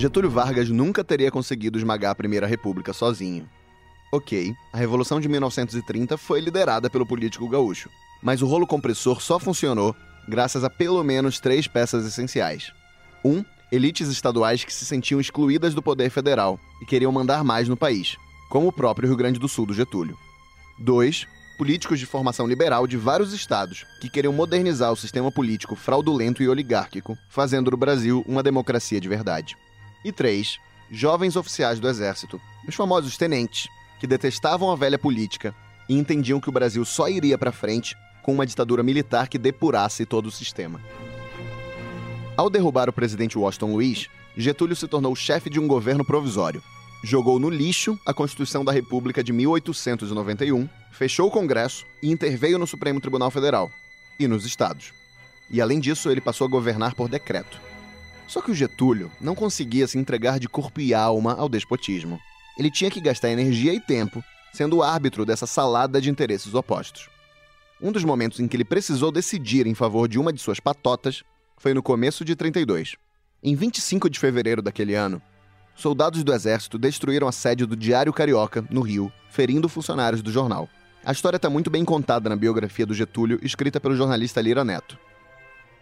Getúlio Vargas nunca teria conseguido esmagar a Primeira República sozinho. Ok, a Revolução de 1930 foi liderada pelo político gaúcho, mas o rolo compressor só funcionou graças a pelo menos três peças essenciais. Um, elites estaduais que se sentiam excluídas do poder federal e queriam mandar mais no país, como o próprio Rio Grande do Sul do Getúlio. Dois, políticos de formação liberal de vários estados que queriam modernizar o sistema político fraudulento e oligárquico, fazendo do Brasil uma democracia de verdade. E três, jovens oficiais do exército, os famosos tenentes, que detestavam a velha política e entendiam que o Brasil só iria para frente com uma ditadura militar que depurasse todo o sistema. Ao derrubar o presidente Washington Luiz, Getúlio se tornou chefe de um governo provisório. Jogou no lixo a Constituição da República de 1891, fechou o Congresso e interveio no Supremo Tribunal Federal e nos estados. E além disso, ele passou a governar por decreto. Só que o Getúlio não conseguia se entregar de corpo e alma ao despotismo. Ele tinha que gastar energia e tempo sendo o árbitro dessa salada de interesses opostos. Um dos momentos em que ele precisou decidir em favor de uma de suas patotas foi no começo de 32. Em 25 de fevereiro daquele ano, soldados do exército destruíram a sede do Diário Carioca, no Rio, ferindo funcionários do jornal. A história está muito bem contada na biografia do Getúlio, escrita pelo jornalista Lira Neto.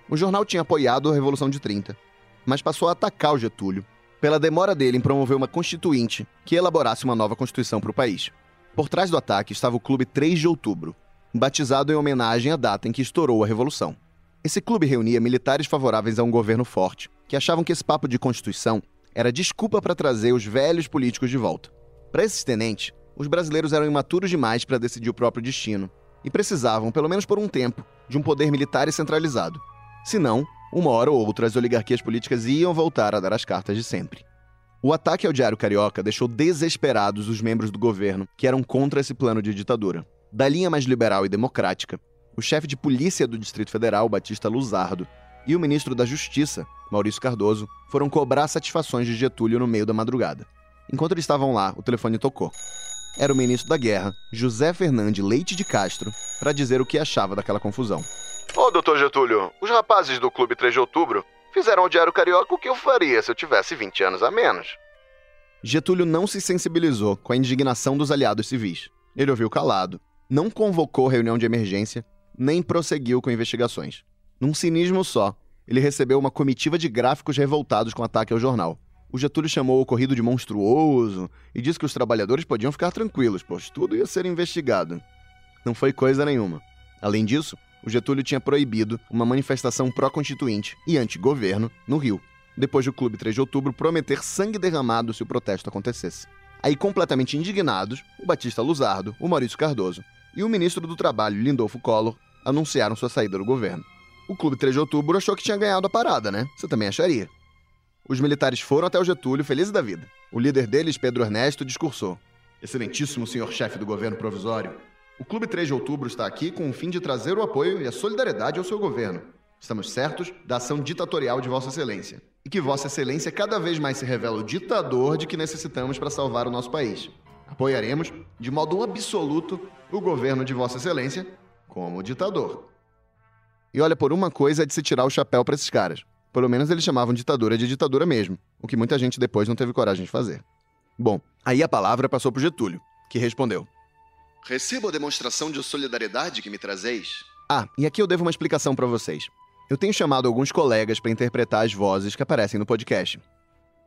O jornal tinha apoiado a Revolução de 30 mas passou a atacar o Getúlio pela demora dele em promover uma constituinte que elaborasse uma nova constituição para o país. Por trás do ataque estava o Clube 3 de Outubro, batizado em homenagem à data em que estourou a Revolução. Esse clube reunia militares favoráveis a um governo forte, que achavam que esse papo de constituição era desculpa para trazer os velhos políticos de volta. Para esses tenentes, os brasileiros eram imaturos demais para decidir o próprio destino e precisavam, pelo menos por um tempo, de um poder militar e centralizado. Senão, uma hora ou outra, as oligarquias políticas iam voltar a dar as cartas de sempre. O ataque ao Diário Carioca deixou desesperados os membros do governo que eram contra esse plano de ditadura. Da linha mais liberal e democrática, o chefe de polícia do Distrito Federal, Batista Luzardo, e o ministro da Justiça, Maurício Cardoso, foram cobrar satisfações de Getúlio no meio da madrugada. Enquanto eles estavam lá, o telefone tocou. Era o ministro da Guerra, José Fernandes Leite de Castro, para dizer o que achava daquela confusão. Ô, doutor Getúlio, os rapazes do Clube 3 de Outubro fizeram ao Diário Carioca o que eu faria se eu tivesse 20 anos a menos. Getúlio não se sensibilizou com a indignação dos aliados civis. Ele ouviu calado, não convocou reunião de emergência, nem prosseguiu com investigações. Num cinismo só, ele recebeu uma comitiva de gráficos revoltados com o ataque ao jornal. O Getúlio chamou o ocorrido de monstruoso e disse que os trabalhadores podiam ficar tranquilos, pois tudo ia ser investigado. Não foi coisa nenhuma. Além disso, o Getúlio tinha proibido uma manifestação pró-constituinte e anti-governo no Rio, depois do Clube 3 de Outubro prometer sangue derramado se o protesto acontecesse. Aí, completamente indignados, o Batista Luzardo, o Maurício Cardoso e o ministro do Trabalho, Lindolfo Collor, anunciaram sua saída do governo. O Clube 3 de Outubro achou que tinha ganhado a parada, né? Você também acharia. Os militares foram até o Getúlio felizes da vida. O líder deles, Pedro Ernesto, discursou. Excelentíssimo senhor chefe do governo provisório, o Clube 3 de Outubro está aqui com o fim de trazer o apoio e a solidariedade ao seu governo. Estamos certos da ação ditatorial de Vossa Excelência. E que Vossa Excelência cada vez mais se revela o ditador de que necessitamos para salvar o nosso país. Apoiaremos, de modo absoluto, o governo de Vossa Excelência como ditador. E olha, por uma coisa é de se tirar o chapéu para esses caras. Pelo menos eles chamavam ditadura de ditadura mesmo, o que muita gente depois não teve coragem de fazer. Bom, aí a palavra passou para Getúlio, que respondeu: Recebo a demonstração de solidariedade que me trazeis. Ah, e aqui eu devo uma explicação para vocês. Eu tenho chamado alguns colegas para interpretar as vozes que aparecem no podcast.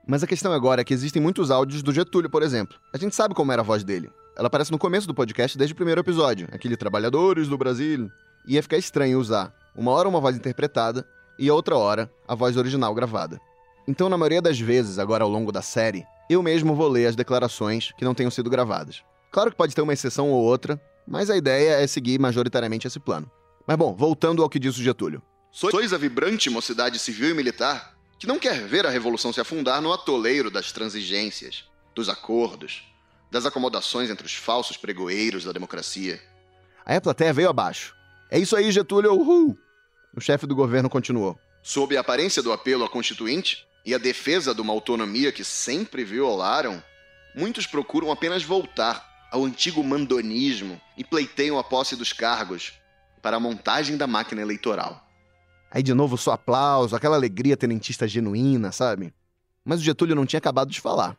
Mas a questão agora é que existem muitos áudios do Getúlio, por exemplo. A gente sabe como era a voz dele. Ela aparece no começo do podcast desde o primeiro episódio, aquele Trabalhadores do Brasil. Ia ficar estranho usar uma hora uma voz interpretada e outra hora a voz original gravada. Então, na maioria das vezes, agora ao longo da série, eu mesmo vou ler as declarações que não tenham sido gravadas. Claro que pode ter uma exceção ou outra, mas a ideia é seguir majoritariamente esse plano. Mas bom, voltando ao que disse o Getúlio. Sois a vibrante mocidade civil e militar que não quer ver a revolução se afundar no atoleiro das transigências, dos acordos, das acomodações entre os falsos pregoeiros da democracia. Aí a plateia veio abaixo. É isso aí, Getúlio, uhul! O chefe do governo continuou. Sob a aparência do apelo à Constituinte e a defesa de uma autonomia que sempre violaram, muitos procuram apenas voltar ao antigo mandonismo e pleiteiam a posse dos cargos para a montagem da máquina eleitoral. Aí de novo só aplauso, aquela alegria tenentista genuína, sabe? Mas o Getúlio não tinha acabado de falar.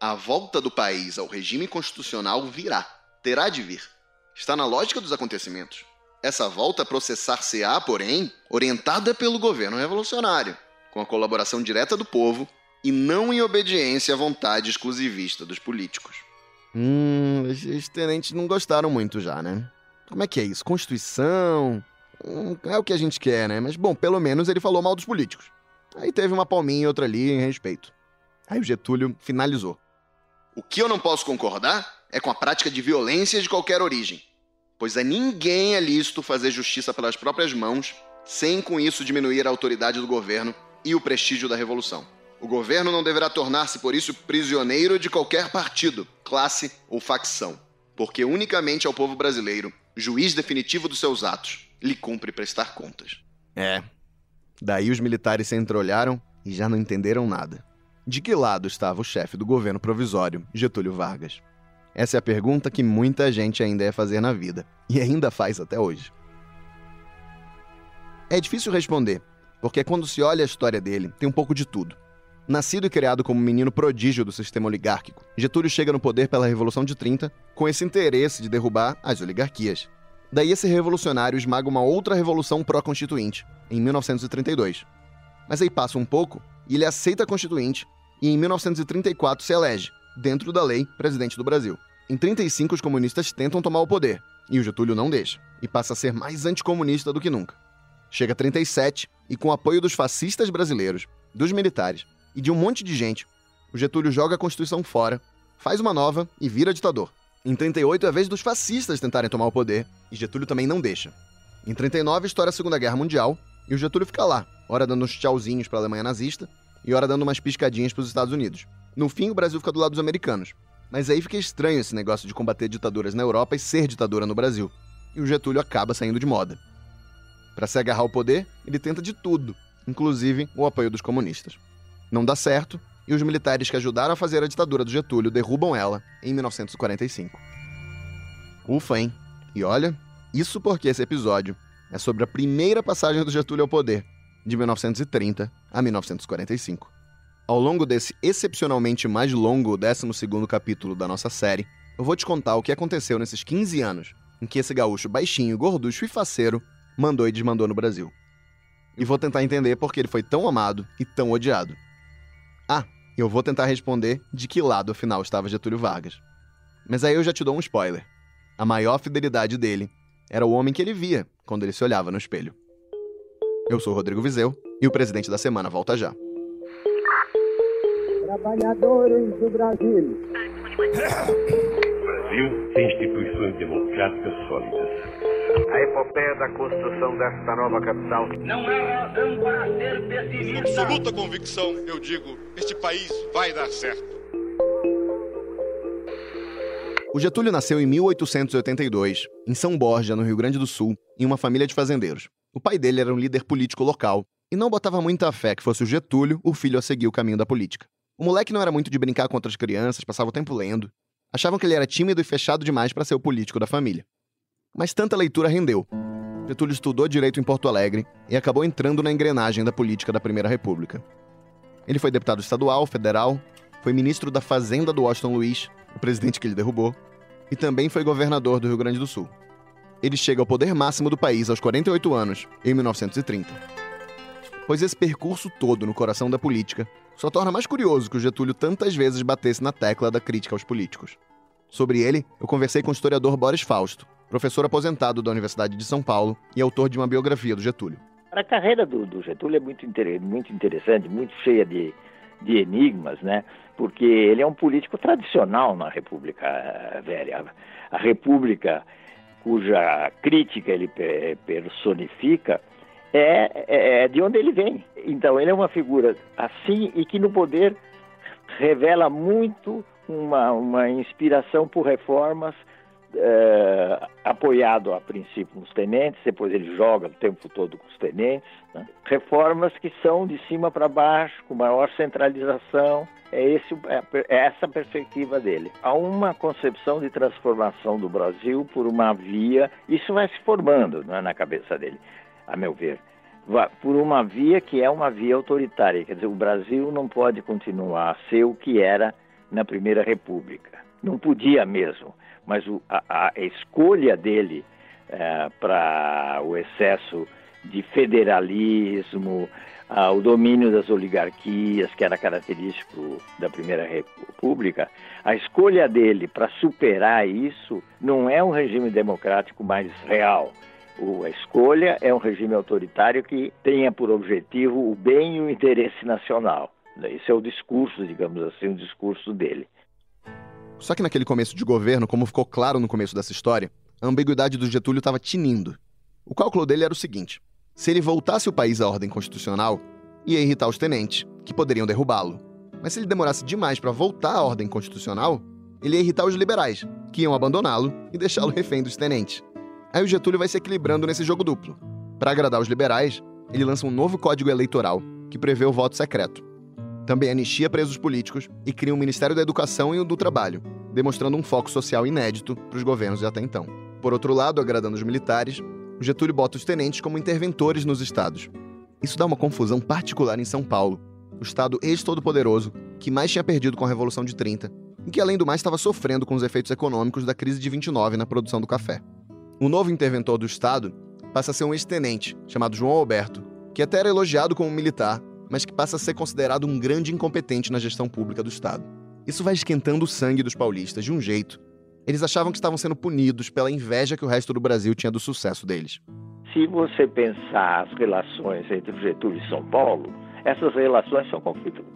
A volta do país ao regime constitucional virá, terá de vir. Está na lógica dos acontecimentos. Essa volta processar-se-á, porém, orientada pelo governo revolucionário, com a colaboração direta do povo e não em obediência à vontade exclusivista dos políticos. Hum, os tenentes não gostaram muito já, né? Como é que é isso? Constituição? Hum, é o que a gente quer, né? Mas, bom, pelo menos ele falou mal dos políticos. Aí teve uma palminha e outra ali em respeito. Aí o Getúlio finalizou. O que eu não posso concordar é com a prática de violência de qualquer origem, pois a ninguém é lícito fazer justiça pelas próprias mãos, sem com isso diminuir a autoridade do governo e o prestígio da revolução. O governo não deverá tornar-se, por isso, prisioneiro de qualquer partido, classe ou facção, porque unicamente ao povo brasileiro, juiz definitivo dos seus atos, lhe cumpre prestar contas. É. Daí os militares se entreolharam e já não entenderam nada. De que lado estava o chefe do governo provisório, Getúlio Vargas? Essa é a pergunta que muita gente ainda ia fazer na vida, e ainda faz até hoje. É difícil responder, porque quando se olha a história dele, tem um pouco de tudo. Nascido e criado como menino prodígio do sistema oligárquico, Getúlio chega no poder pela Revolução de 30 com esse interesse de derrubar as oligarquias. Daí esse revolucionário esmaga uma outra revolução pró-constituinte, em 1932. Mas aí passa um pouco e ele aceita a Constituinte e em 1934 se elege, dentro da lei, presidente do Brasil. Em 35 os comunistas tentam tomar o poder, e o Getúlio não deixa, e passa a ser mais anticomunista do que nunca. Chega a 37 e com apoio dos fascistas brasileiros, dos militares e de um monte de gente, o Getúlio joga a Constituição fora, faz uma nova e vira ditador. Em 38 é a vez dos fascistas tentarem tomar o poder, e Getúlio também não deixa. Em 39 estoura a Segunda Guerra Mundial, e o Getúlio fica lá, ora dando uns tchauzinhos para a Alemanha nazista, e ora dando umas piscadinhas para os Estados Unidos. No fim, o Brasil fica do lado dos americanos. Mas aí fica estranho esse negócio de combater ditaduras na Europa e ser ditadura no Brasil. E o Getúlio acaba saindo de moda. Para se agarrar ao poder, ele tenta de tudo, inclusive o apoio dos comunistas. Não dá certo, e os militares que ajudaram a fazer a ditadura do Getúlio derrubam ela em 1945. Ufa, hein? E olha, isso porque esse episódio é sobre a primeira passagem do Getúlio ao poder, de 1930 a 1945. Ao longo desse excepcionalmente mais longo 12 capítulo da nossa série, eu vou te contar o que aconteceu nesses 15 anos em que esse gaúcho baixinho, gorducho e faceiro mandou e desmandou no Brasil. E vou tentar entender por que ele foi tão amado e tão odiado. Ah, eu vou tentar responder de que lado afinal estava Getúlio Vargas. Mas aí eu já te dou um spoiler. A maior fidelidade dele era o homem que ele via quando ele se olhava no espelho. Eu sou Rodrigo Vizeu e o presidente da semana volta já. Trabalhadores do Brasil. Brasil tem instituições democráticas sólidas. A epopeia da construção desta nova capital. Não há razão para ser pessimista. Com absoluta convicção, eu digo: este país vai dar certo. O Getúlio nasceu em 1882, em São Borja, no Rio Grande do Sul, em uma família de fazendeiros. O pai dele era um líder político local e não botava muita fé que fosse o Getúlio o filho a seguir o caminho da política. O moleque não era muito de brincar com outras crianças, passava o tempo lendo. Achavam que ele era tímido e fechado demais para ser o político da família. Mas tanta leitura rendeu. Getúlio estudou direito em Porto Alegre e acabou entrando na engrenagem da política da Primeira República. Ele foi deputado estadual, federal, foi ministro da Fazenda do Washington Luiz, o presidente que ele derrubou, e também foi governador do Rio Grande do Sul ele chega ao poder máximo do país aos 48 anos, em 1930. Pois esse percurso todo no coração da política só torna mais curioso que o Getúlio tantas vezes batesse na tecla da crítica aos políticos. Sobre ele, eu conversei com o historiador Boris Fausto, professor aposentado da Universidade de São Paulo e autor de uma biografia do Getúlio. A carreira do, do Getúlio é muito, muito interessante, muito cheia de, de enigmas, né? Porque ele é um político tradicional na República eh, Velha. A República cuja crítica ele personifica, é, é, é de onde ele vem. Então, ele é uma figura assim e que no poder revela muito uma, uma inspiração por reformas é, apoiado a princípio nos tenentes, depois ele joga o tempo todo com os tenentes. Né? Reformas que são de cima para baixo, com maior centralização, é, esse, é, é essa a perspectiva dele. Há uma concepção de transformação do Brasil por uma via, isso vai se formando é, na cabeça dele, a meu ver. por uma via que é uma via autoritária. Quer dizer, o Brasil não pode continuar a ser o que era na Primeira República. Não podia mesmo, mas o, a, a, escolha dele é, para o excesso de federalismo, o domínio das oligarquias, que era característico da Primeira República, a escolha dele para superar isso não é um regime democrático mais real. O, a escolha é um regime autoritário que tenha por objetivo o bem e o interesse nacional. Esse é o discurso, digamos assim, o discurso dele. Só que naquele começo de governo, como ficou claro no começo dessa história, a ambiguidade do Getúlio estava tinindo. O cálculo dele era o seguinte: se ele voltasse o país à ordem constitucional, ia irritar os tenentes, que poderiam derrubá-lo. Mas se ele demorasse demais para voltar à ordem constitucional, ele ia irritar os liberais, que iam abandoná-lo e deixá-lo refém dos tenentes. Aí o Getúlio vai se equilibrando nesse jogo duplo. Para agradar os liberais, ele lança um novo código eleitoral que prevê o voto secreto. Também anistia presos políticos e cria um Ministério da Educação e o do Trabalho, demonstrando um foco social inédito para os governos de até então. Por outro lado, agradando os militares, Getúlio bota os tenentes como interventores nos estados. Isso dá uma confusão particular em São Paulo, o estado ex-todo-poderoso que mais tinha perdido com a Revolução de 30 e que, além do mais, estava sofrendo com os efeitos econômicos da crise de 29 na produção do café. O novo interventor do estado passa a ser um ex-tenente, chamado João Alberto, que até era elogiado como militar, mas que passa a ser considerado um grande incompetente na gestão pública do estado. Isso vai esquentando o sangue dos paulistas de um jeito eles achavam que estavam sendo punidos pela inveja que o resto do Brasil tinha do sucesso deles. Se você pensar as relações entre Getúlio e São Paulo, essas relações são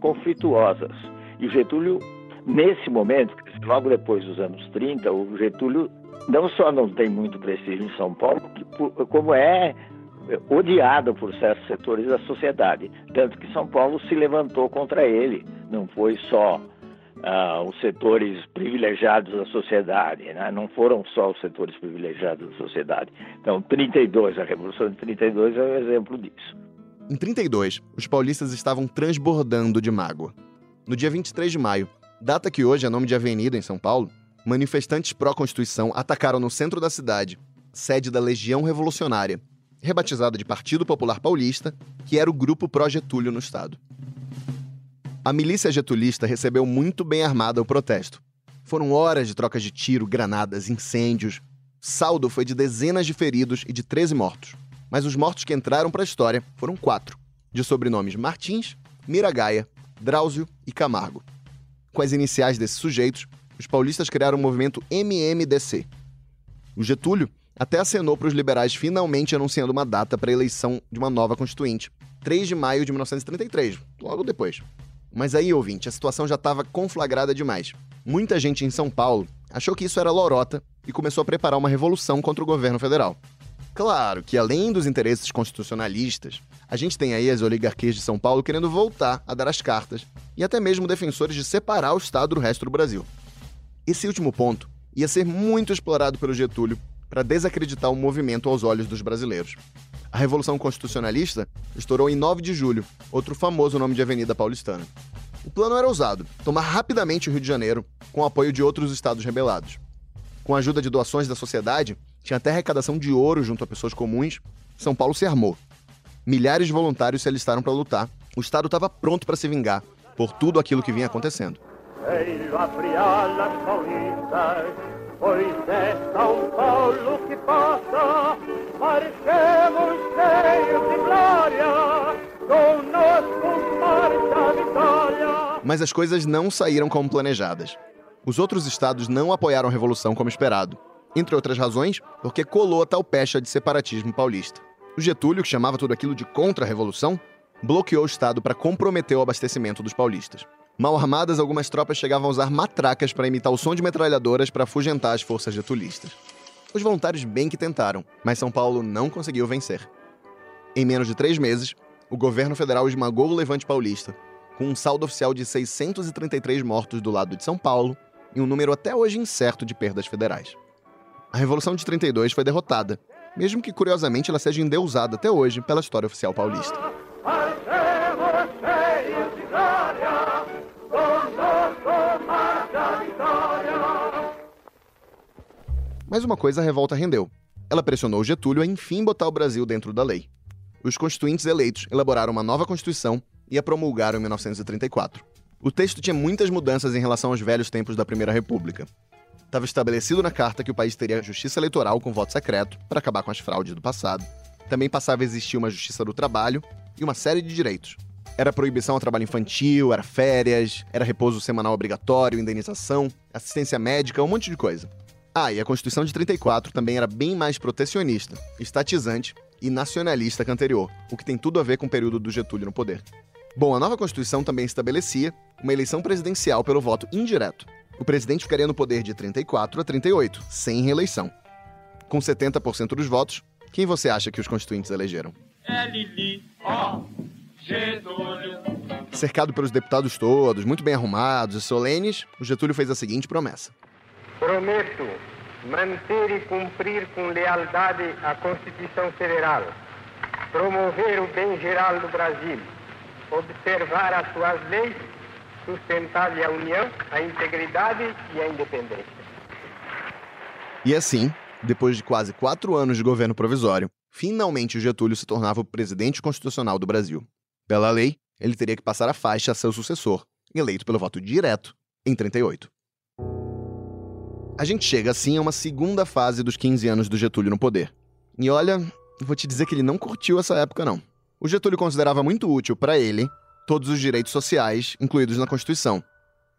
conflituosas. E Getúlio, nesse momento, logo depois dos anos 30, o Getúlio não só não tem muito prestígio em São Paulo, como é odiado por certos setores da sociedade. Tanto que São Paulo se levantou contra ele. Não foi só uh, os setores privilegiados da sociedade, né? não foram só os setores privilegiados da sociedade. Então, 32, a Revolução de 32 é um exemplo disso. Em 32, os paulistas estavam transbordando de mágoa. No dia 23 de maio, data que hoje é nome de avenida em São Paulo, manifestantes pró-Constituição atacaram no centro da cidade, sede da Legião Revolucionária, rebatizada de Partido Popular Paulista, que era o grupo pró-Getúlio no estado. A milícia getulista recebeu muito bem armada o protesto. Foram horas de trocas de tiro, granadas, incêndios. Saldo foi de dezenas de feridos e de 13 mortos. Mas os mortos que entraram para a história foram quatro, de sobrenomes Martins, Miragaia, Drauzio e Camargo. Com as iniciais desses sujeitos, os paulistas criaram o movimento MMDC. O Getúlio até acenou para os liberais finalmente anunciando uma data para a eleição de uma nova constituinte, 3 de maio de 1933, logo depois. Mas aí, ouvinte, a situação já estava conflagrada demais. Muita gente em São Paulo achou que isso era lorota e começou a preparar uma revolução contra o governo federal. Claro que, além dos interesses constitucionalistas, a gente tem aí as oligarquias de São Paulo querendo voltar a dar as cartas e até mesmo defensores de separar o Estado do resto do Brasil. Esse último ponto ia ser muito explorado pelo Getúlio para desacreditar o movimento aos olhos dos brasileiros. A Revolução Constitucionalista estourou em 9 de julho, outro famoso nome de avenida paulistana. O plano era ousado: tomar rapidamente o Rio de Janeiro, com o apoio de outros estados rebelados. Com a ajuda de doações da sociedade, tinha até arrecadação de ouro junto a pessoas comuns, São Paulo se armou. Milhares de voluntários se alistaram para lutar. O Estado estava pronto para se vingar por tudo aquilo que vinha acontecendo. Pois é São Paulo que passa, marchemos cheios de glória, conosco marcha a vitória. Mas as coisas não saíram como planejadas. Os outros estados não apoiaram a revolução como esperado. Entre outras razões, porque colou a tal pecha de separatismo paulista. O Getúlio, que chamava tudo aquilo de contra-revolução, bloqueou o estado para comprometer o abastecimento dos paulistas. Mal armadas, algumas tropas chegavam a usar matracas para imitar o som de metralhadoras para afugentar as forças getulistas. Os voluntários bem que tentaram, mas São Paulo não conseguiu vencer. Em menos de três meses, o governo federal esmagou o levante paulista, com um saldo oficial de 633 mortos do lado de São Paulo e um número até hoje incerto de perdas federais. A Revolução de 32 foi derrotada, mesmo que curiosamente ela seja endeusada até hoje pela história oficial paulista. Mas uma coisa a revolta rendeu. Ela pressionou Getúlio a enfim botar o Brasil dentro da lei. os constituintes eleitos elaboraram uma nova Constituição e a promulgaram em 1934. O texto tinha muitas mudanças em relação aos velhos tempos da Primeira República. Estava estabelecido na carta que o país teria justiça eleitoral com voto secreto para acabar com as fraudes do passado. Também passava a existir uma justiça do trabalho e uma série de direitos. Era proibição ao trabalho infantil, era férias, era repouso semanal obrigatório, indenização, assistência médica, um monte de coisa. Ah, e a Constituição de 34 também era bem mais protecionista, estatizante e nacionalista que a anterior, o que tem tudo a ver com o período do Getúlio no poder. Bom, a nova Constituição também estabelecia uma eleição presidencial pelo voto indireto. O presidente ficaria no poder de 34 a 38, sem reeleição. Com 70% dos votos, quem você acha que os constituintes elegeram? Getúlio. Cercado pelos deputados todos, muito bem arrumados e solenes, o Getúlio fez a seguinte promessa: Prometo manter e cumprir com lealdade a Constituição Federal, promover o bem geral do Brasil, observar as suas leis, sustentar-lhe a união, a integridade e a independência. E assim, depois de quase quatro anos de governo provisório, finalmente o Getúlio se tornava o presidente constitucional do Brasil. Pela lei, ele teria que passar a faixa a seu sucessor, eleito pelo voto direto, em 38. A gente chega assim a uma segunda fase dos 15 anos do Getúlio no poder. E olha, vou te dizer que ele não curtiu essa época não. O Getúlio considerava muito útil para ele todos os direitos sociais incluídos na Constituição.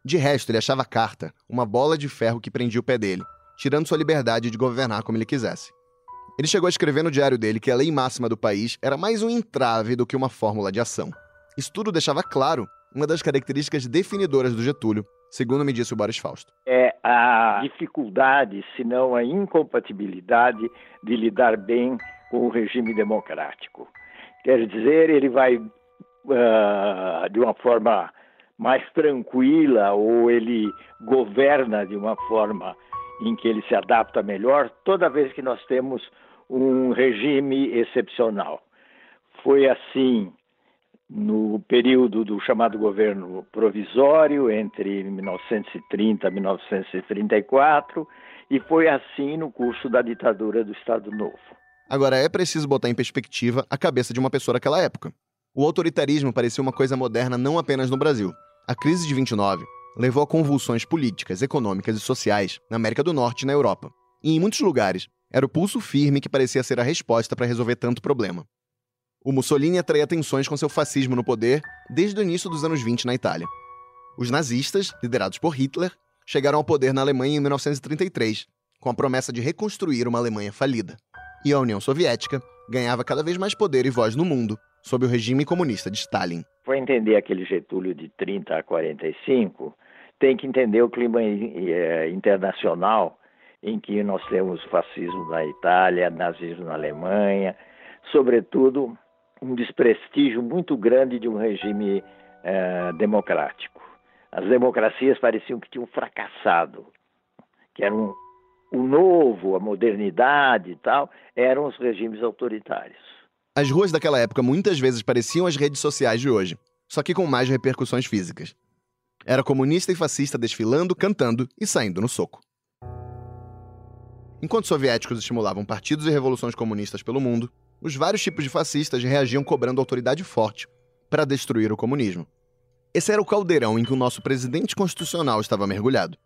De resto, ele achava a carta uma bola de ferro que prendia o pé dele, tirando sua liberdade de governar como ele quisesse. Ele chegou a escrever no diário dele que a lei máxima do país era mais um entrave do que uma fórmula de ação. Isso tudo deixava claro uma das características definidoras do Getúlio, segundo me disse o Boris Fausto. É a dificuldade, se não a incompatibilidade de lidar bem com o regime democrático. Quer dizer, ele vai uh, de uma forma mais tranquila ou ele governa de uma forma em que ele se adapta melhor toda vez que nós temos um regime excepcional. Foi assim no período do chamado governo provisório, entre 1930 e 1934, e foi assim no curso da ditadura do Estado Novo. Agora, é preciso botar em perspectiva a cabeça de uma pessoa daquela época. O autoritarismo parecia uma coisa moderna não apenas no Brasil. A crise de 29 levou a convulsões políticas, econômicas e sociais na América do Norte e na Europa. E em muitos lugares, era o pulso firme que parecia ser a resposta para resolver tanto problema. O Mussolini atraía tensões com seu fascismo no poder desde o início dos anos 20 na Itália. Os nazistas, liderados por Hitler, chegaram ao poder na Alemanha em 1933, com a promessa de reconstruir uma Alemanha falida. E a União Soviética ganhava cada vez mais poder e voz no mundo, sob o regime comunista de Stalin. Para entender aquele Getúlio de 30 a 45, tem que entender o clima eh, internacional em que nós temos fascismo na Itália, nazismo na Alemanha, sobretudo um desprestígio muito grande de um regime eh, democrático. As democracias pareciam que tinham fracassado, que eram o novo, a modernidade e tal, eram os regimes autoritários. As ruas daquela época muitas vezes pareciam as redes sociais de hoje, só que com mais repercussões físicas. Era comunista e fascista desfilando, cantando e saindo no soco. Enquanto soviéticos estimulavam partidos e revoluções comunistas pelo mundo, os vários tipos de fascistas reagiam cobrando autoridade forte para destruir o comunismo. Esse era o caldeirão em que o nosso presidente constitucional estava mergulhado.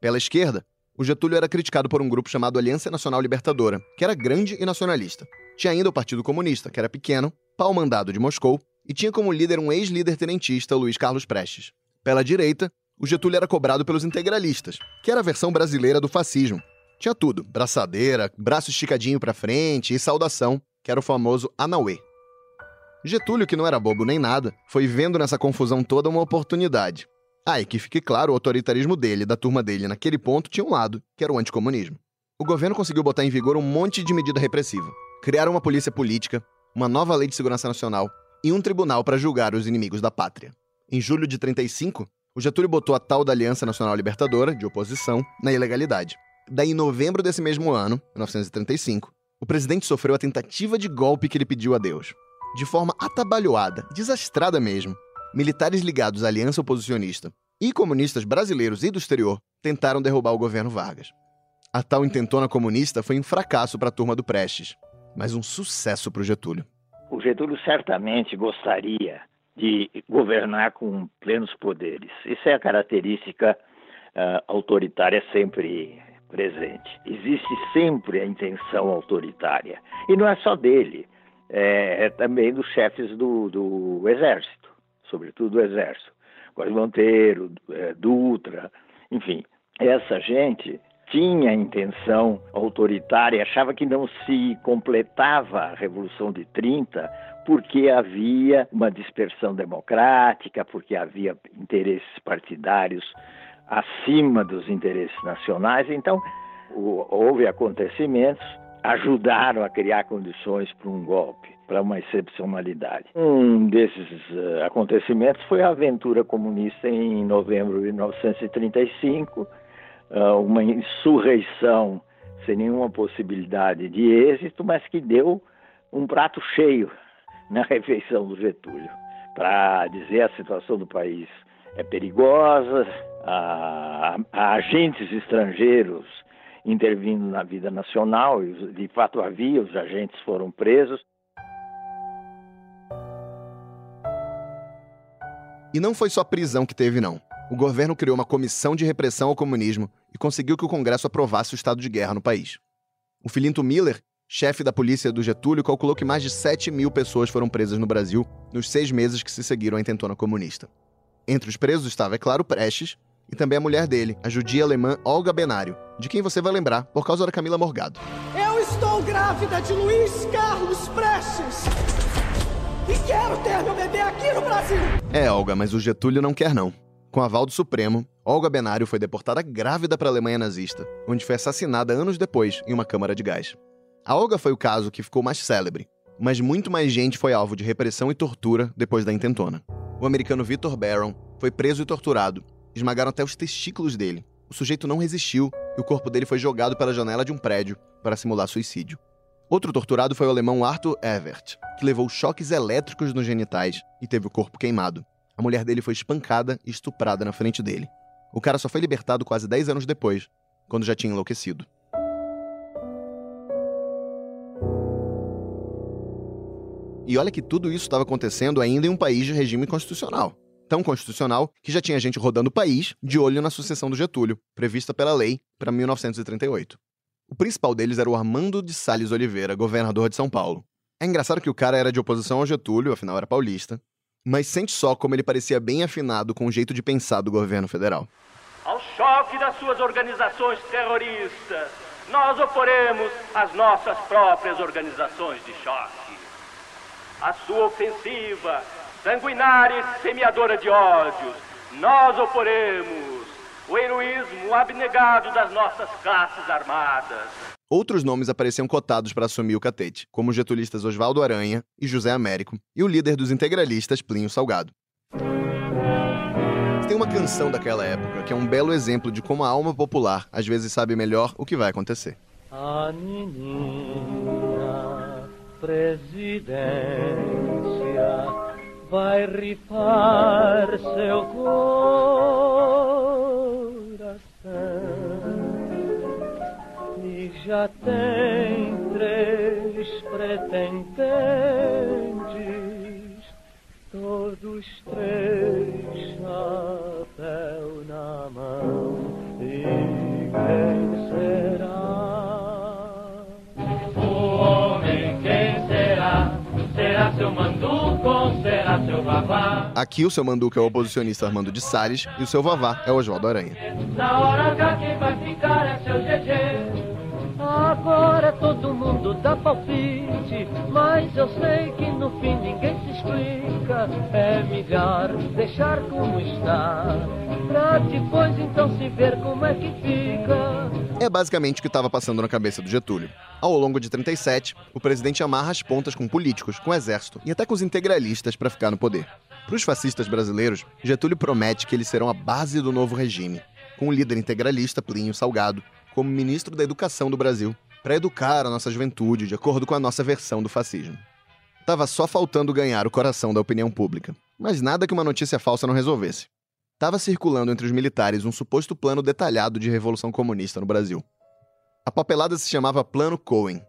Pela esquerda, o Getúlio era criticado por um grupo chamado Aliança Nacional Libertadora, que era grande e nacionalista. Tinha ainda o Partido Comunista, que era pequeno, pau-mandado de Moscou, e tinha como líder um ex-líder tenentista, Luiz Carlos Prestes. Pela direita, o Getúlio era cobrado pelos integralistas, que era a versão brasileira do fascismo. Tinha tudo: braçadeira, braço esticadinho para frente e saudação, que era o famoso Anauê. Getúlio, que não era bobo nem nada, foi vendo nessa confusão toda uma oportunidade. Ah, e que fique claro, o autoritarismo dele e da turma dele naquele ponto tinha um lado, que era o anticomunismo. O governo conseguiu botar em vigor um monte de medida repressiva. Criaram uma polícia política, uma nova lei de segurança nacional e um tribunal para julgar os inimigos da pátria. Em julho de 35, o Getúlio botou a tal da Aliança Nacional Libertadora, de oposição, na ilegalidade. Daí, em novembro desse mesmo ano, 1935, o presidente sofreu a tentativa de golpe que ele pediu a Deus. De forma atabalhoada, desastrada mesmo, militares ligados à aliança oposicionista e comunistas brasileiros e do exterior tentaram derrubar o governo Vargas. A tal intentona comunista foi um fracasso para a turma do Prestes, mas um sucesso para o Getúlio. O Getúlio certamente gostaria de governar com plenos poderes. Isso é a característica uh, autoritária sempre presente. Existe sempre a intenção autoritária. E não é só dele, é, é também dos chefes do, do Exército, sobretudo do Exército. Góes Monteiro, é, Dutra, enfim. Essa gente tinha intenção autoritária, achava que não se completava a Revolução de 30 porque havia uma dispersão democrática, porque havia interesses partidários acima dos interesses nacionais. Então, houve acontecimentos ajudaram a criar condições para um golpe, para uma excepcionalidade. Um desses uh, acontecimentos foi a aventura comunista em novembro de 1935, uh, uma insurreição sem nenhuma possibilidade de êxito, mas que deu um prato cheio na refeição do Getúlio, para dizer a situação do país é perigosa, há, há agentes estrangeiros intervindo na vida nacional, e de fato havia, os agentes foram presos. E não foi só prisão que teve, não. O governo criou uma comissão de repressão ao comunismo e conseguiu que o Congresso aprovasse o estado de guerra no país. O Filinto Miller, chefe da polícia do Getúlio, calculou que mais de 7 mil pessoas foram presas no Brasil nos seis meses que se seguiram à intentona comunista. Entre os presos estava, é claro, Prestes, e também a mulher dele, a judia alemã Olga Benário, de quem você vai lembrar por causa da Camila Morgado. Eu estou grávida de Luiz Carlos Prestes! E quero ter meu bebê aqui no Brasil! É, Olga, mas o Getúlio não quer não. Com aval do Supremo, Olga Benário foi deportada grávida para a Alemanha nazista, onde foi assassinada anos depois em uma câmara de gás. A Olga foi o caso que ficou mais célebre, mas muito mais gente foi alvo de repressão e tortura depois da intentona. O americano Victor Barron foi preso e torturado esmagaram até os testículos dele. O sujeito não resistiu e o corpo dele foi jogado pela janela de um prédio para simular suicídio. Outro torturado foi o alemão Arthur Evert, que levou choques elétricos nos genitais e teve o corpo queimado. A mulher dele foi espancada e estuprada na frente dele. O cara só foi libertado quase 10 anos depois, quando já tinha enlouquecido. E olha que tudo isso estava acontecendo ainda em um país de regime constitucional tão constitucional que já tinha gente rodando o país de olho na sucessão do Getúlio, prevista pela lei para 1938. O principal deles era o Armando de Salles Oliveira, governador de São Paulo. É engraçado que o cara era de oposição ao Getúlio, afinal era paulista, mas sente só como ele parecia bem afinado com o jeito de pensar do governo federal. Ao choque das suas organizações terroristas, nós oporemos as nossas próprias organizações de choque. A sua ofensiva sanguinária e semeadora de ódios, nós oporemos o heroísmo abnegado das nossas classes armadas. Outros nomes apareciam cotados para assumir o catete, como os getulistas Oswaldo Aranha e José Américo, e o líder dos integralistas, Plínio Salgado. Tem uma canção daquela época que é um belo exemplo de como a alma popular às vezes sabe melhor o que vai acontecer. A menina presidência vai rifar seu coração. E já tem três pretendentes, todos três manduco, será seu vavá? Aqui o seu manduco é o oposicionista Armando de Salles e o seu vavá é o Oswaldo Aranha. Na hora H quem vai ficar é seu GG. Agora todo mundo dá palpite, mas eu sei que no fim ninguém se explica. É melhor deixar como está, pra depois então se ver como é que fica. É basicamente o que estava passando na cabeça do Getúlio. Ao longo de 37, o presidente amarra as pontas com políticos, com exército e até com os integralistas para ficar no poder. Para os fascistas brasileiros, Getúlio promete que eles serão a base do novo regime, com o líder integralista Plínio Salgado como ministro da Educação do Brasil, para educar a nossa juventude de acordo com a nossa versão do fascismo. Tava só faltando ganhar o coração da opinião pública, mas nada que uma notícia falsa não resolvesse. Estava circulando entre os militares um suposto plano detalhado de revolução comunista no Brasil. A papelada se chamava Plano Cohen.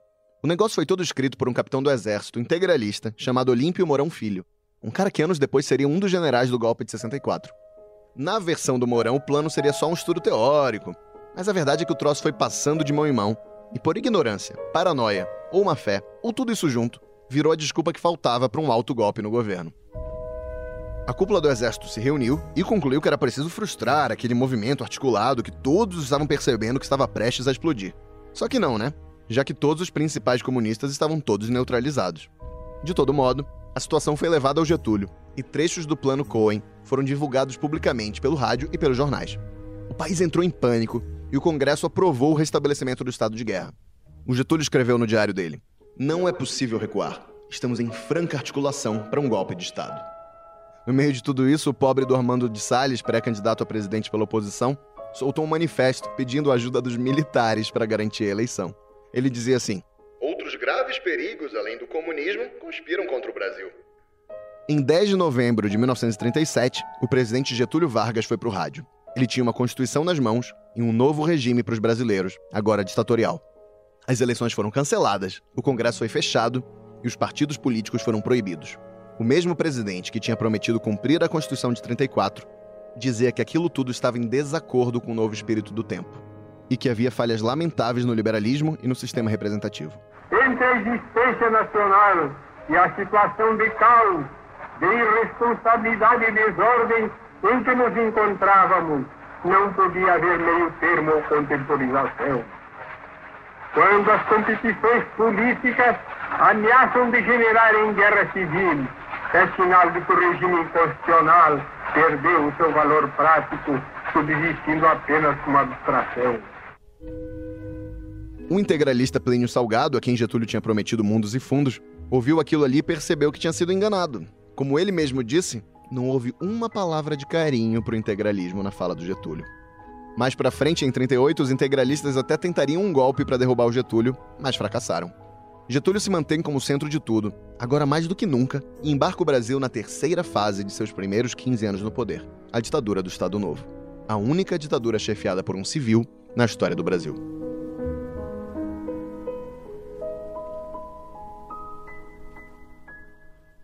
O negócio foi todo escrito por um capitão do exército integralista chamado Olímpio Mourão Filho, um cara que anos depois seria um dos generais do golpe de 64. Na versão do Mourão, o plano seria só um estudo teórico, mas a verdade é que o troço foi passando de mão em mão, e por ignorância, paranoia ou má fé, ou tudo isso junto, virou a desculpa que faltava para um alto golpe no governo. A cúpula do exército se reuniu e concluiu que era preciso frustrar aquele movimento articulado que todos estavam percebendo que estava prestes a explodir. Só que não, né? Já que todos os principais comunistas estavam todos neutralizados. De todo modo, a situação foi levada ao Getúlio e trechos do plano Cohen foram divulgados publicamente pelo rádio e pelos jornais. O país entrou em pânico e o Congresso aprovou o restabelecimento do estado de guerra. O Getúlio escreveu no diário dele: Não é possível recuar. Estamos em franca articulação para um golpe de Estado. No meio de tudo isso, o pobre do Armando de Salles, pré-candidato a presidente pela oposição, soltou um manifesto pedindo a ajuda dos militares para garantir a eleição. Ele dizia assim: Outros graves perigos, além do comunismo, conspiram contra o Brasil. Em 10 de novembro de 1937, o presidente Getúlio Vargas foi para o rádio. Ele tinha uma constituição nas mãos e um novo regime para os brasileiros, agora ditatorial. As eleições foram canceladas, o Congresso foi fechado e os partidos políticos foram proibidos. O mesmo presidente que tinha prometido cumprir a Constituição de 34 dizia que aquilo tudo estava em desacordo com o novo espírito do tempo e que havia falhas lamentáveis no liberalismo e no sistema representativo. Entre a existência nacional e a situação de caos, de irresponsabilidade e desordem em que nos encontrávamos, não podia haver meio termo ou contemporização. Quando as competições políticas ameaçam degenerar em guerra civil, é sinal de que o regime constitucional perdeu o seu valor prático, subsistindo apenas como abstração. O integralista Plínio Salgado, a quem Getúlio tinha prometido mundos e fundos, ouviu aquilo ali e percebeu que tinha sido enganado. Como ele mesmo disse, não houve uma palavra de carinho para o integralismo na fala do Getúlio. Mais para frente, em 38, os integralistas até tentariam um golpe para derrubar o Getúlio, mas fracassaram. Getúlio se mantém como centro de tudo, agora mais do que nunca, e embarca o Brasil na terceira fase de seus primeiros 15 anos no poder, a ditadura do Estado Novo. A única ditadura chefiada por um civil na história do Brasil.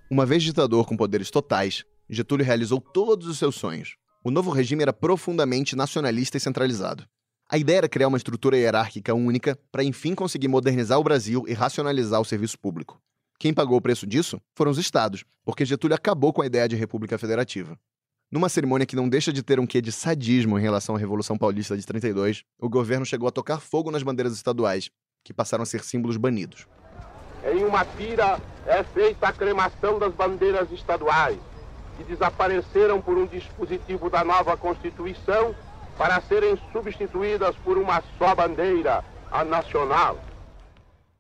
Uma vez ditador com poderes totais, Getúlio realizou todos os seus sonhos. O novo regime era profundamente nacionalista e centralizado. A ideia era criar uma estrutura hierárquica única para enfim conseguir modernizar o Brasil e racionalizar o serviço público. Quem pagou o preço disso foram os estados, porque Getúlio acabou com a ideia de república federativa. Numa cerimônia que não deixa de ter um quê de sadismo em relação à Revolução Paulista de 32, o governo chegou a tocar fogo nas bandeiras estaduais, que passaram a ser símbolos banidos. Em uma pira é feita a cremação das bandeiras estaduais, que desapareceram por um dispositivo da nova Constituição para serem substituídas por uma só bandeira, a nacional.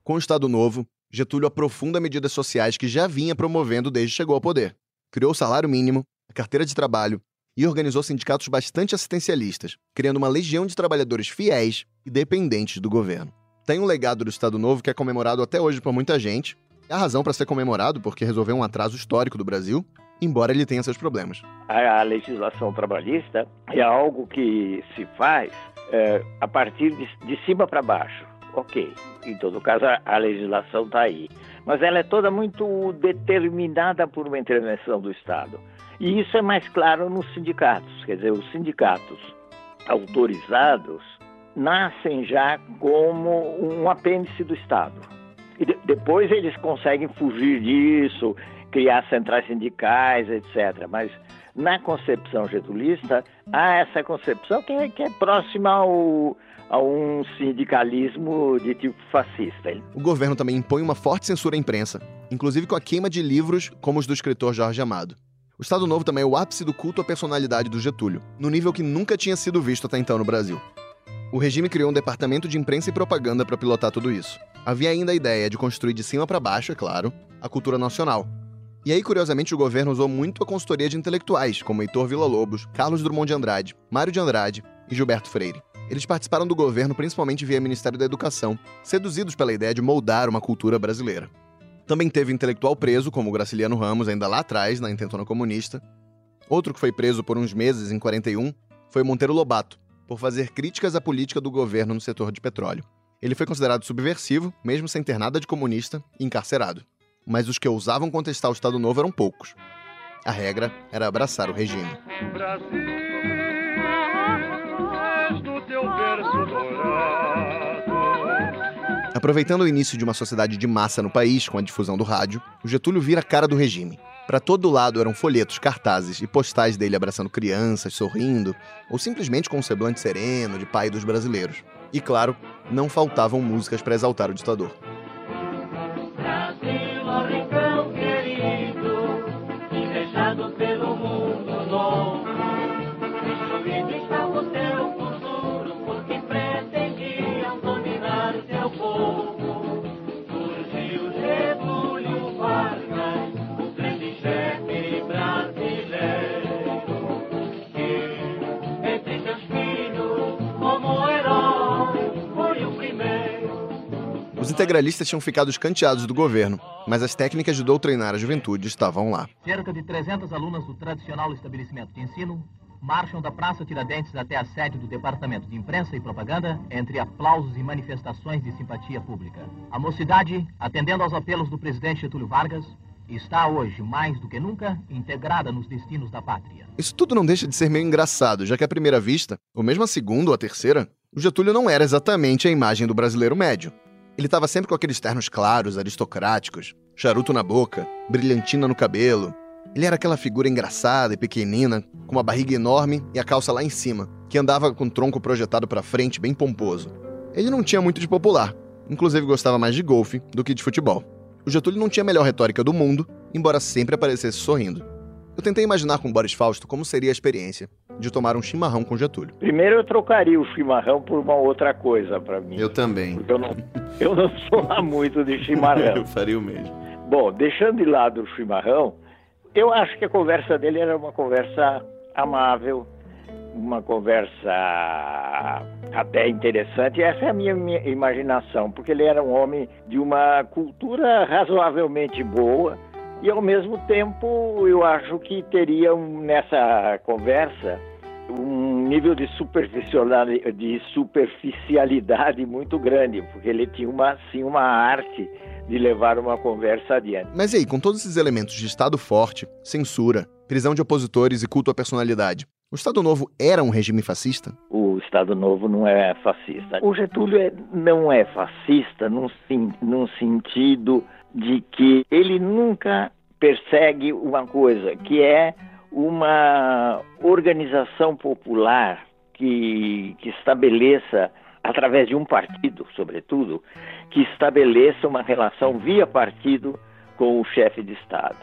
Com o Estado Novo, Getúlio aprofunda medidas sociais que já vinha promovendo desde que chegou ao poder. Criou o salário mínimo, a carteira de trabalho e organizou sindicatos bastante assistencialistas, criando uma legião de trabalhadores fiéis e dependentes do governo. Tem um legado do Estado Novo que é comemorado até hoje por muita gente. É a razão para ser comemorado porque resolveu um atraso histórico do Brasil embora ele tenha seus problemas. A, a legislação trabalhista é algo que se faz é, a partir de, de cima para baixo. Ok, em todo caso a, a legislação está aí. Mas ela é toda muito determinada por uma intervenção do Estado. E isso é mais claro nos sindicatos. Quer dizer, os sindicatos autorizados nascem já como um apêndice do Estado. E de, depois eles conseguem fugir disso, criar centrais sindicais, etc. Mas na concepção getulista, há essa concepção que é, que é próxima ao, a um sindicalismo de tipo fascista. O governo também impõe uma forte censura à imprensa, inclusive com a queima de livros como os do escritor Jorge Amado. O Estado Novo também é o ápice do culto à personalidade do Getúlio, no nível que nunca tinha sido visto até então no Brasil. O regime criou um departamento de imprensa e propaganda para pilotar tudo isso. Havia ainda a ideia de construir de cima para baixo, é claro, a cultura nacional, e aí, curiosamente, o governo usou muito a consultoria de intelectuais, como Heitor Villa-Lobos, Carlos Drummond de Andrade, Mário de Andrade e Gilberto Freire. Eles participaram do governo principalmente via Ministério da Educação, seduzidos pela ideia de moldar uma cultura brasileira. Também teve intelectual preso, como Graciliano Ramos, ainda lá atrás, na intentona comunista. Outro que foi preso por uns meses, em 41, foi Monteiro Lobato, por fazer críticas à política do governo no setor de petróleo. Ele foi considerado subversivo, mesmo sem ter nada de comunista, e encarcerado. Mas os que ousavam contestar o Estado Novo eram poucos. A regra era abraçar o regime. Brasil. Aproveitando o início de uma sociedade de massa no país com a difusão do rádio, o Getúlio vira a cara do regime. Para todo lado eram folhetos, cartazes e postais dele abraçando crianças, sorrindo, ou simplesmente com um semblante sereno de pai dos brasileiros. E claro, não faltavam músicas para exaltar o ditador. Integralistas tinham ficado escanteados do governo, mas as técnicas de doutrinar a juventude estavam lá. Cerca de 300 alunas do tradicional estabelecimento de ensino marcham da Praça Tiradentes até a sede do Departamento de Imprensa e Propaganda, entre aplausos e manifestações de simpatia pública. A mocidade, atendendo aos apelos do presidente Getúlio Vargas, está hoje, mais do que nunca, integrada nos destinos da pátria. Isso tudo não deixa de ser meio engraçado, já que à primeira vista, ou mesmo à segunda ou à terceira, o Getúlio não era exatamente a imagem do brasileiro médio. Ele estava sempre com aqueles ternos claros, aristocráticos, charuto na boca, brilhantina no cabelo. Ele era aquela figura engraçada e pequenina, com uma barriga enorme e a calça lá em cima, que andava com o tronco projetado para frente, bem pomposo. Ele não tinha muito de popular, inclusive gostava mais de golfe do que de futebol. O Getúlio não tinha a melhor retórica do mundo, embora sempre aparecesse sorrindo. Eu tentei imaginar com Boris Fausto como seria a experiência de tomar um chimarrão com Getúlio. Primeiro eu trocaria o chimarrão por uma outra coisa para mim. Eu também. Eu não, eu não sou lá muito de chimarrão. eu faria o mesmo. Bom, deixando de lado o chimarrão, eu acho que a conversa dele era uma conversa amável, uma conversa até interessante. Essa é a minha, minha imaginação, porque ele era um homem de uma cultura razoavelmente boa e ao mesmo tempo, eu acho que teria nessa conversa um nível de superficialidade, de superficialidade muito grande, porque ele tinha uma, assim, uma arte de levar uma conversa adiante. Mas e aí, com todos esses elementos de Estado forte, censura, prisão de opositores e culto à personalidade, o Estado Novo era um regime fascista? O Estado Novo não é fascista. O Getúlio é, não é fascista num, num sentido de que ele nunca persegue uma coisa, que é uma organização popular que, que estabeleça, através de um partido, sobretudo, que estabeleça uma relação via partido com o chefe de Estado.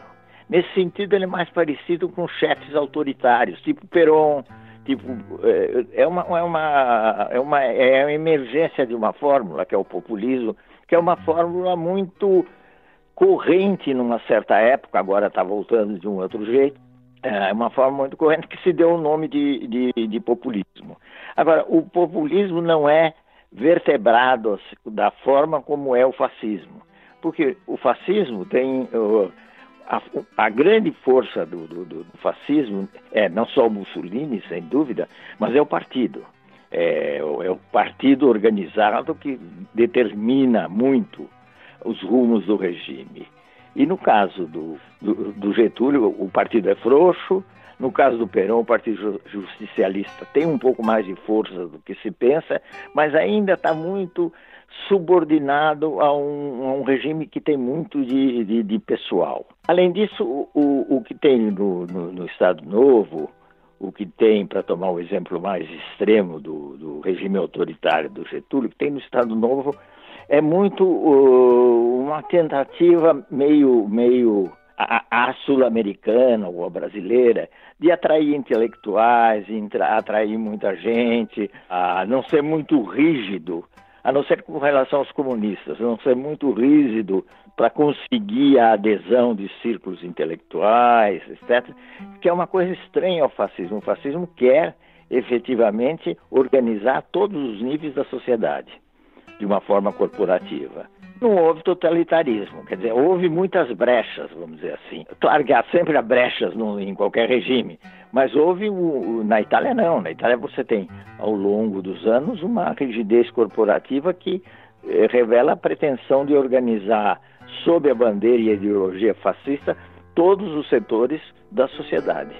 Nesse sentido, ele é mais parecido com chefes autoritários, tipo Perón, tipo é, é uma, é uma, é uma, é a emergência de uma fórmula que é o populismo, que é uma fórmula muito corrente numa certa época, agora está voltando de um outro jeito, é uma forma muito corrente que se deu o nome de, de, de populismo. Agora, o populismo não é vertebrado da forma como é o fascismo, porque o fascismo tem a, a, grande força do, do, do, fascismo é não só o Mussolini, sem dúvida, mas é o partido. É, é o partido organizado que determina muito os rumos do regime. E no caso do, do, do Getúlio, o partido é frouxo, no caso do Perón, o Partido Justicialista tem um pouco mais de força do que se pensa, mas ainda está muito subordinado a um, a um, regime que tem muito de, de, de pessoal. Além disso, o, o que tem no, no, no, Estado Novo, o que tem, para tomar o exemplo mais extremo do, do regime autoritário do Getúlio, que tem no Estado Novo é muito uh, uma tentativa meio, meio a, a sul-americana ou a brasileira de atrair intelectuais, atrair muita gente, a não ser muito rígido, a não ser com relação aos comunistas, não ser muito rígido para conseguir a adesão de círculos intelectuais, etc., que é uma coisa estranha ao fascismo. O fascismo quer efetivamente organizar todos os níveis da sociedade de uma forma corporativa. Não houve totalitarismo, quer dizer, houve muitas brechas, vamos dizer assim. Claro que há sempre brechas no, em qualquer regime, mas houve, o, na Itália não, na Itália você tem, ao longo dos anos, uma rigidez corporativa que eh, revela a pretensão de organizar, sob a bandeira e a ideologia fascista, todos os setores da sociedade.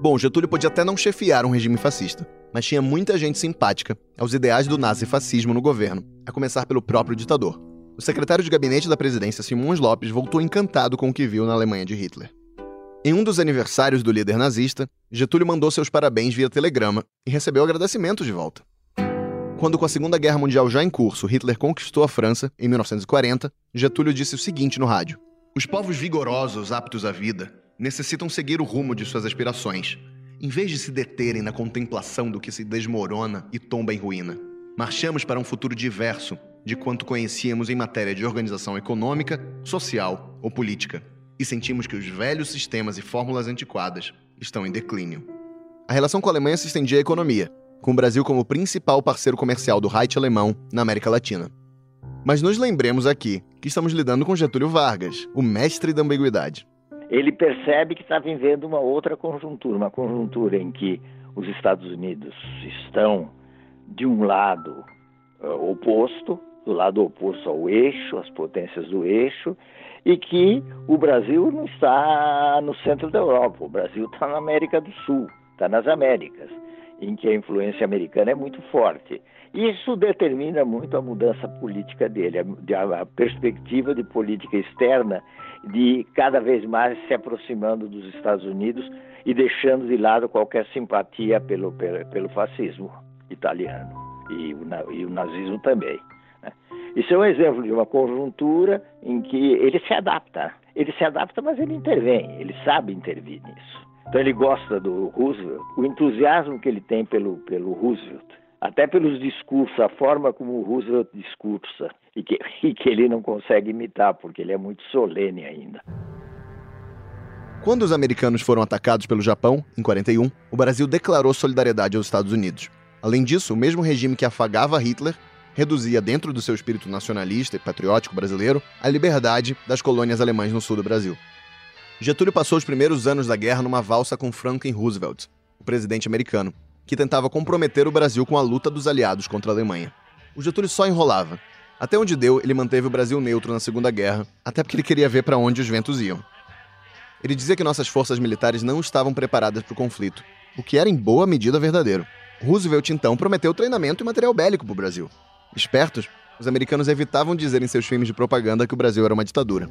Bom, Getúlio podia até não chefiar um regime fascista, mas tinha muita gente simpática aos ideais do nazifascismo no governo, a começar pelo próprio ditador. O secretário de gabinete da presidência, Simões Lopes, voltou encantado com o que viu na Alemanha de Hitler. Em um dos aniversários do líder nazista, Getúlio mandou seus parabéns via telegrama e recebeu agradecimentos de volta. Quando, com a Segunda Guerra Mundial já em curso, Hitler conquistou a França, em 1940, Getúlio disse o seguinte no rádio: Os povos vigorosos, aptos à vida, necessitam seguir o rumo de suas aspirações, em vez de se deterem na contemplação do que se desmorona e tomba em ruína. Marchamos para um futuro diverso de quanto conhecíamos em matéria de organização econômica, social ou política, e sentimos que os velhos sistemas e fórmulas antiquadas estão em declínio. A relação com a Alemanha se estendia à economia, com o Brasil como principal parceiro comercial do Reich alemão na América Latina. Mas nos lembremos aqui que estamos lidando com Getúlio Vargas, o mestre da ambiguidade ele percebe que está vivendo uma outra conjuntura, uma conjuntura em que os Estados Unidos estão de um lado uh, oposto, do lado oposto ao eixo, às potências do eixo, e que o Brasil não está no centro da Europa, o Brasil está na América do Sul, está nas Américas, em que a influência americana é muito forte. Isso determina muito a mudança política dele, a, a perspectiva de política externa de cada vez mais se aproximando dos Estados Unidos e deixando de lado qualquer simpatia pelo, pelo, pelo fascismo italiano e o, e o nazismo também. Né? Isso é um exemplo de uma conjuntura em que ele se adapta. Ele se adapta, mas ele intervém, ele sabe intervir nisso. Então ele gosta do Roosevelt, o entusiasmo que ele tem pelo, pelo Roosevelt até pelos discursos, a forma como o Roosevelt discursa, e que, e que ele não consegue imitar, porque ele é muito solene ainda. Quando os americanos foram atacados pelo Japão, em 41, o Brasil declarou solidariedade aos Estados Unidos. Além disso, o mesmo regime que afagava Hitler reduzia, dentro do seu espírito nacionalista e patriótico brasileiro, a liberdade das colônias alemãs no sul do Brasil. Getúlio passou os primeiros anos da guerra numa valsa com Franklin Roosevelt, o presidente americano, que tentava comprometer o Brasil com a luta dos aliados contra a Alemanha. O Getúlio só enrolava. Até onde deu, ele manteve o Brasil neutro na Segunda Guerra, até porque ele queria ver para onde os ventos iam. Ele dizia que nossas forças militares não estavam preparadas para o conflito, o que era em boa medida verdadeiro. Roosevelt então prometeu treinamento e material bélico para o Brasil. Espertos, os americanos evitavam dizer em seus filmes de propaganda que o Brasil era uma ditadura.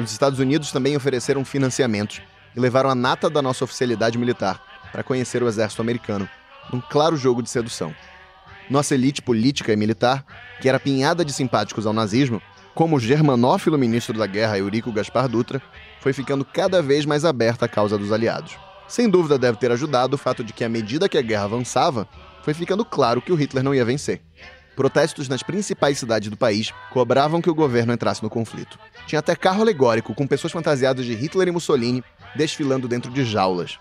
Os Estados Unidos também ofereceram financiamentos e levaram a nata da nossa oficialidade militar para conhecer o exército americano, num claro jogo de sedução. Nossa elite política e militar, que era pinhada de simpáticos ao nazismo, como o germanófilo ministro da guerra Eurico Gaspar Dutra, foi ficando cada vez mais aberta à causa dos aliados. Sem dúvida deve ter ajudado o fato de que, à medida que a guerra avançava, foi ficando claro que o Hitler não ia vencer. Protestos nas principais cidades do país cobravam que o governo entrasse no conflito. Tinha até carro alegórico com pessoas fantasiadas de Hitler e Mussolini desfilando dentro de jaulas.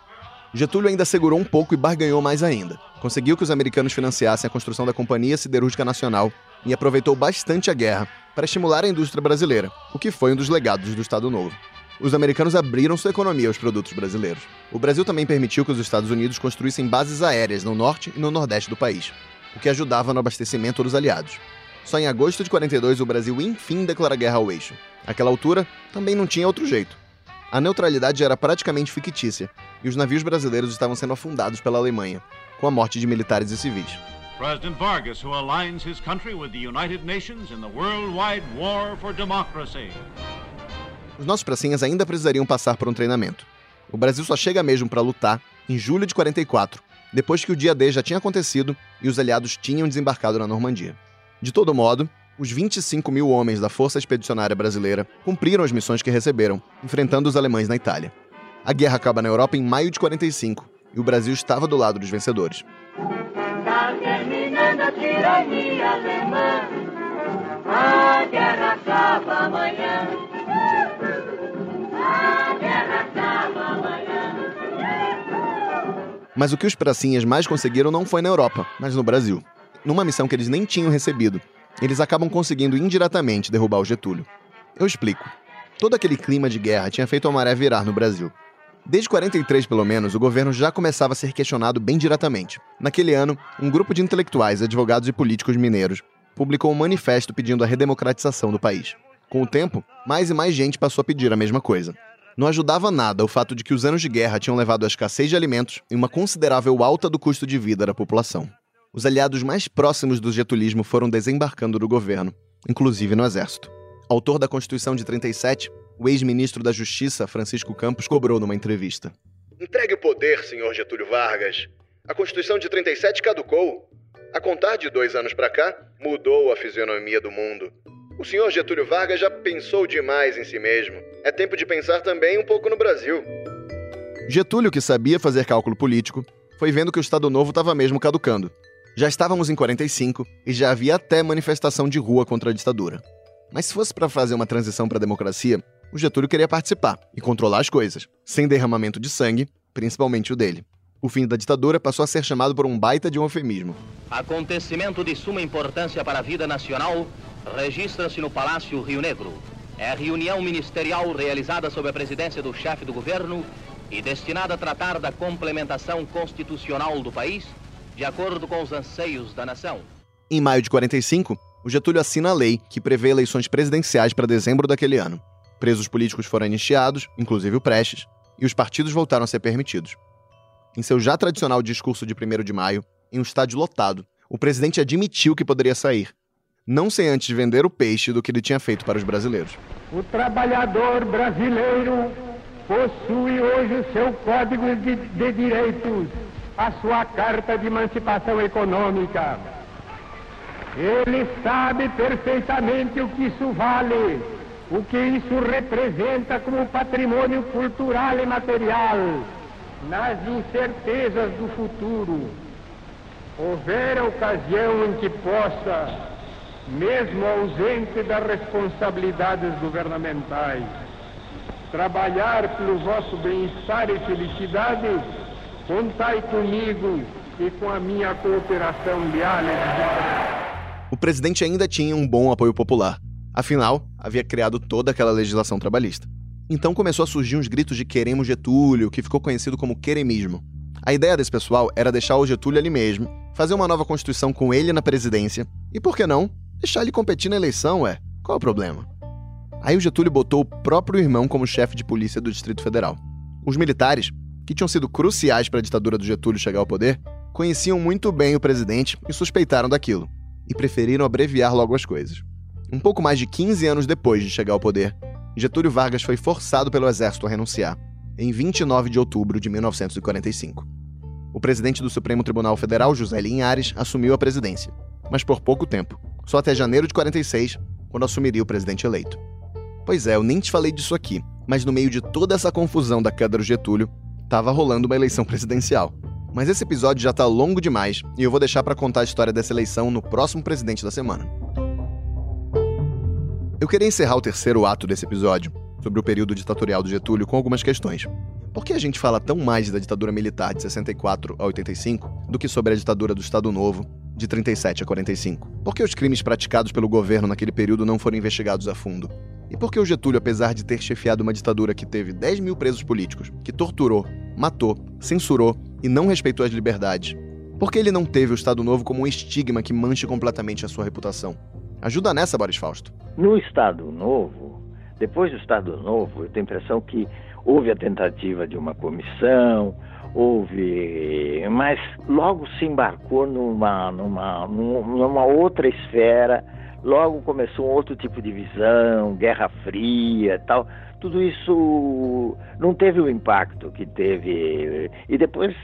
Getúlio ainda segurou um pouco e barganhou mais ainda. Conseguiu que os americanos financiassem a construção da Companhia Siderúrgica Nacional e aproveitou bastante a guerra para estimular a indústria brasileira, o que foi um dos legados do Estado Novo. Os americanos abriram sua economia aos produtos brasileiros. O Brasil também permitiu que os Estados Unidos construíssem bases aéreas no norte e no nordeste do país, o que ajudava no abastecimento dos aliados. Só em agosto de 42 o Brasil enfim declara guerra ao eixo. Naquela altura, também não tinha outro jeito. A neutralidade era praticamente fictícia e os navios brasileiros estavam sendo afundados pela Alemanha, com a morte de militares e civis. President Vargas, who aligns his country with the United Nations in the worldwide war for democracy. Os nossos pracinhas ainda precisariam passar por um treinamento. O Brasil só chega mesmo para lutar em julho de 44, depois que o dia D já tinha acontecido e os aliados tinham desembarcado na Normandia. De todo modo, os 25 mil homens da Força Expedicionária Brasileira cumpriram as missões que receberam, enfrentando os alemães na Itália. A guerra acaba na Europa em maio de 45 e o Brasil estava do lado dos vencedores. Tá terminando a tirania alemã, a guerra acaba amanhã. A guerra acaba amanhã. Mas o que os pracinhas mais conseguiram não foi na Europa, mas no Brasil. Numa missão que eles nem tinham recebido, eles acabam conseguindo indiretamente derrubar o Getúlio. Eu explico. Todo aquele clima de guerra tinha feito a maré virar no Brasil. Desde 43, pelo menos, o governo já começava a ser questionado bem diretamente. Naquele ano, um grupo de intelectuais, advogados e políticos mineiros publicou um manifesto pedindo a redemocratização do país. Com o tempo, mais e mais gente passou a pedir a mesma coisa. Não ajudava nada o fato de que os anos de guerra tinham levado à escassez de alimentos e uma considerável alta do custo de vida da população. Os aliados mais próximos do getulismo foram desembarcando do governo, inclusive no exército. Autor da Constituição de 37, o ex-ministro da Justiça, Francisco Campos, cobrou numa entrevista. Entregue o poder, senhor Getúlio Vargas. A Constituição de 37 caducou. A contar de dois anos para cá, mudou a fisionomia do mundo. O senhor Getúlio Vargas já pensou demais em si mesmo. É tempo de pensar também um pouco no Brasil. Getúlio, que sabia fazer cálculo político, foi vendo que o Estado Novo estava mesmo caducando. Já estávamos em 45 e já havia até manifestação de rua contra a ditadura. Mas se fosse para fazer uma transição para a democracia, o Getúlio queria participar e controlar as coisas, sem derramamento de sangue, principalmente o dele. O fim da ditadura passou a ser chamado por um baita de um eufemismo. Acontecimento de suma importância para a vida nacional registra-se no Palácio Rio Negro. É a reunião ministerial realizada sob a presidência do chefe do governo e destinada a tratar da complementação constitucional do país de acordo com os anseios da nação. Em maio de 45, o Getúlio assina a lei que prevê eleições presidenciais para dezembro daquele ano. Presos políticos foram anistiados, inclusive o Prestes, e os partidos voltaram a ser permitidos. Em seu já tradicional discurso de 1 de maio, em um estádio lotado, o presidente admitiu que poderia sair, não sem antes vender o peixe do que ele tinha feito para os brasileiros. O trabalhador brasileiro possui hoje o seu código de, de direitos, a sua carta de emancipação econômica. Ele sabe perfeitamente o que isso vale, o que isso representa como patrimônio cultural e material nas incertezas do futuro. Houver ocasião em que possa, mesmo ausente das responsabilidades governamentais, trabalhar pelo vosso bem-estar e felicidade, contai comigo e com a minha cooperação e O presidente ainda tinha um bom apoio popular. Afinal, havia criado toda aquela legislação trabalhista. Então começou a surgir uns gritos de queremos Getúlio, que ficou conhecido como queremismo. A ideia desse pessoal era deixar o Getúlio ali mesmo, fazer uma nova constituição com ele na presidência, e por que não, deixar ele competir na eleição, é. Qual o problema? Aí o Getúlio botou o próprio irmão como chefe de polícia do Distrito Federal. Os militares, que tinham sido cruciais para a ditadura do Getúlio chegar ao poder, conheciam muito bem o presidente e suspeitaram daquilo, e preferiram abreviar logo as coisas. Um pouco mais de 15 anos depois de chegar ao poder, Getúlio Vargas foi forçado pelo exército a renunciar, em 29 de outubro de 1945. O presidente do Supremo Tribunal Federal, José Linhares, assumiu a presidência, mas por pouco tempo, só até janeiro de 46, quando assumiria o presidente eleito. Pois é, eu nem te falei disso aqui, mas no meio de toda essa confusão da queda do Getúlio, estava rolando uma eleição presidencial. Mas esse episódio já está longo demais e eu vou deixar para contar a história dessa eleição no próximo Presidente da Semana. Eu queria encerrar o terceiro ato desse episódio, sobre o período ditatorial do Getúlio, com algumas questões. Por que a gente fala tão mais da ditadura militar de 64 a 85 do que sobre a ditadura do Estado Novo, de 37 a 45? Por que os crimes praticados pelo governo naquele período não foram investigados a fundo? E por que o Getúlio, apesar de ter chefiado uma ditadura que teve 10 mil presos políticos, que torturou, matou, censurou e não respeitou as liberdades, por que ele não teve o Estado Novo como um estigma que manche completamente a sua reputação? Ajuda nessa, Boris Fausto. No Estado Novo, depois do Estado Novo, eu tenho a impressão que houve a tentativa de uma comissão, houve, mas logo se embarcou numa, numa, numa outra esfera, logo começou um outro tipo de visão, Guerra Fria, tal. Tudo isso não teve o impacto que teve. E depois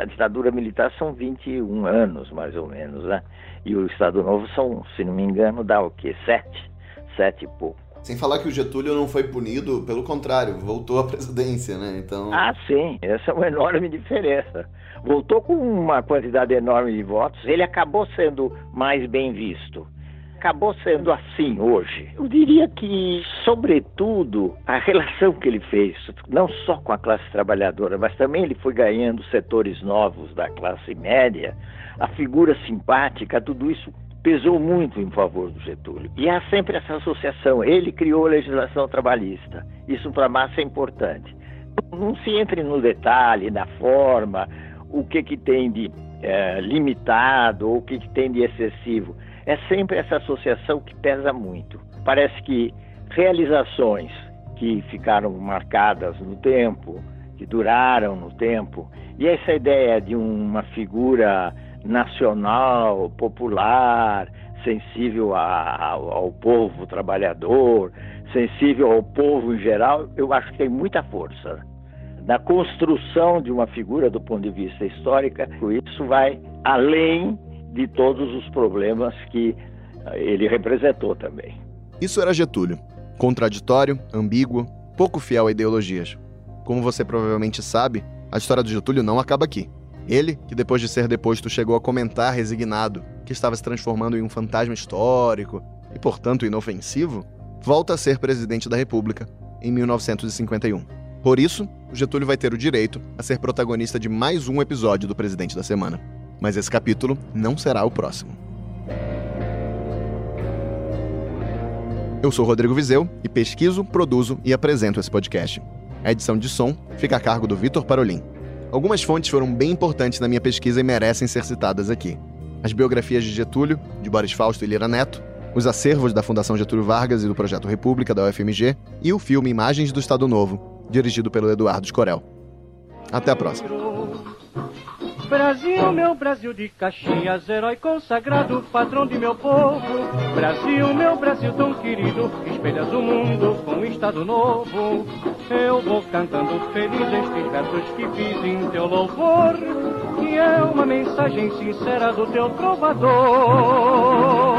a ditadura militar são 21 anos, mais ou menos, né? E o Estado Novo são, se não me engano, dá o quê? Sete? Sete e pouco. Sem falar que o Getúlio não foi punido, pelo contrário, voltou à presidência, né? Então... Ah, sim, essa é uma enorme diferença. Voltou com uma quantidade enorme de votos, ele acabou sendo mais bem visto. Acabou sendo assim hoje. Eu diria que, sobretudo, a relação que ele fez, não só com a classe trabalhadora, mas também ele foi ganhando setores novos da classe média, a figura simpática, tudo isso pesou muito em favor do Getúlio. E há sempre essa associação. Ele criou a legislação trabalhista. Isso para a massa é importante. não se entre no detalhe, na forma, o que, que tem de é, limitado ou o que, que tem de excessivo. É sempre essa associação que pesa muito. Parece que realizações que ficaram marcadas no tempo, que duraram no tempo, e essa ideia de uma figura nacional, popular, sensível a, ao, povo trabalhador, sensível ao povo em geral, eu acho que tem muita força. Na construção de uma figura do ponto de vista histórico, isso vai além de todos os problemas que eh, ele representou também. Isso era Getúlio. Contraditório, ambíguo, pouco fiel a ideologias. Como você provavelmente sabe, a história do Getúlio não acaba aqui. Ele, que depois de ser deposto chegou a comentar resignado que estava se transformando em um fantasma histórico e, portanto, inofensivo, volta a ser presidente da República em 1951. Por isso, Getúlio vai ter o direito a ser protagonista de mais um episódio do Presidente da Semana. Mas esse capítulo não será o próximo. Eu sou Rodrigo Vizeu e pesquiso, produzo e apresento esse podcast. A edição de som fica a cargo do Vitor Parolin. Algumas fontes foram bem importantes na minha pesquisa e merecem ser citadas aqui. As biografias de Getúlio, de Boris Fausto e Lira Neto, os acervos da Fundação Getúlio Vargas e do Projeto República da UFMG e o filme Imagens do Estado Novo, dirigido pelo Eduardo Escorel. Até a próxima. Brasil, meu Brasil de Caxias, herói consagrado, patrão de meu povo. Brasil, meu Brasil tão querido, espelhas o mundo com um estado novo. Eu vou cantando feliz estes versos que fiz em teu louvor, que é uma mensagem sincera do teu trovador.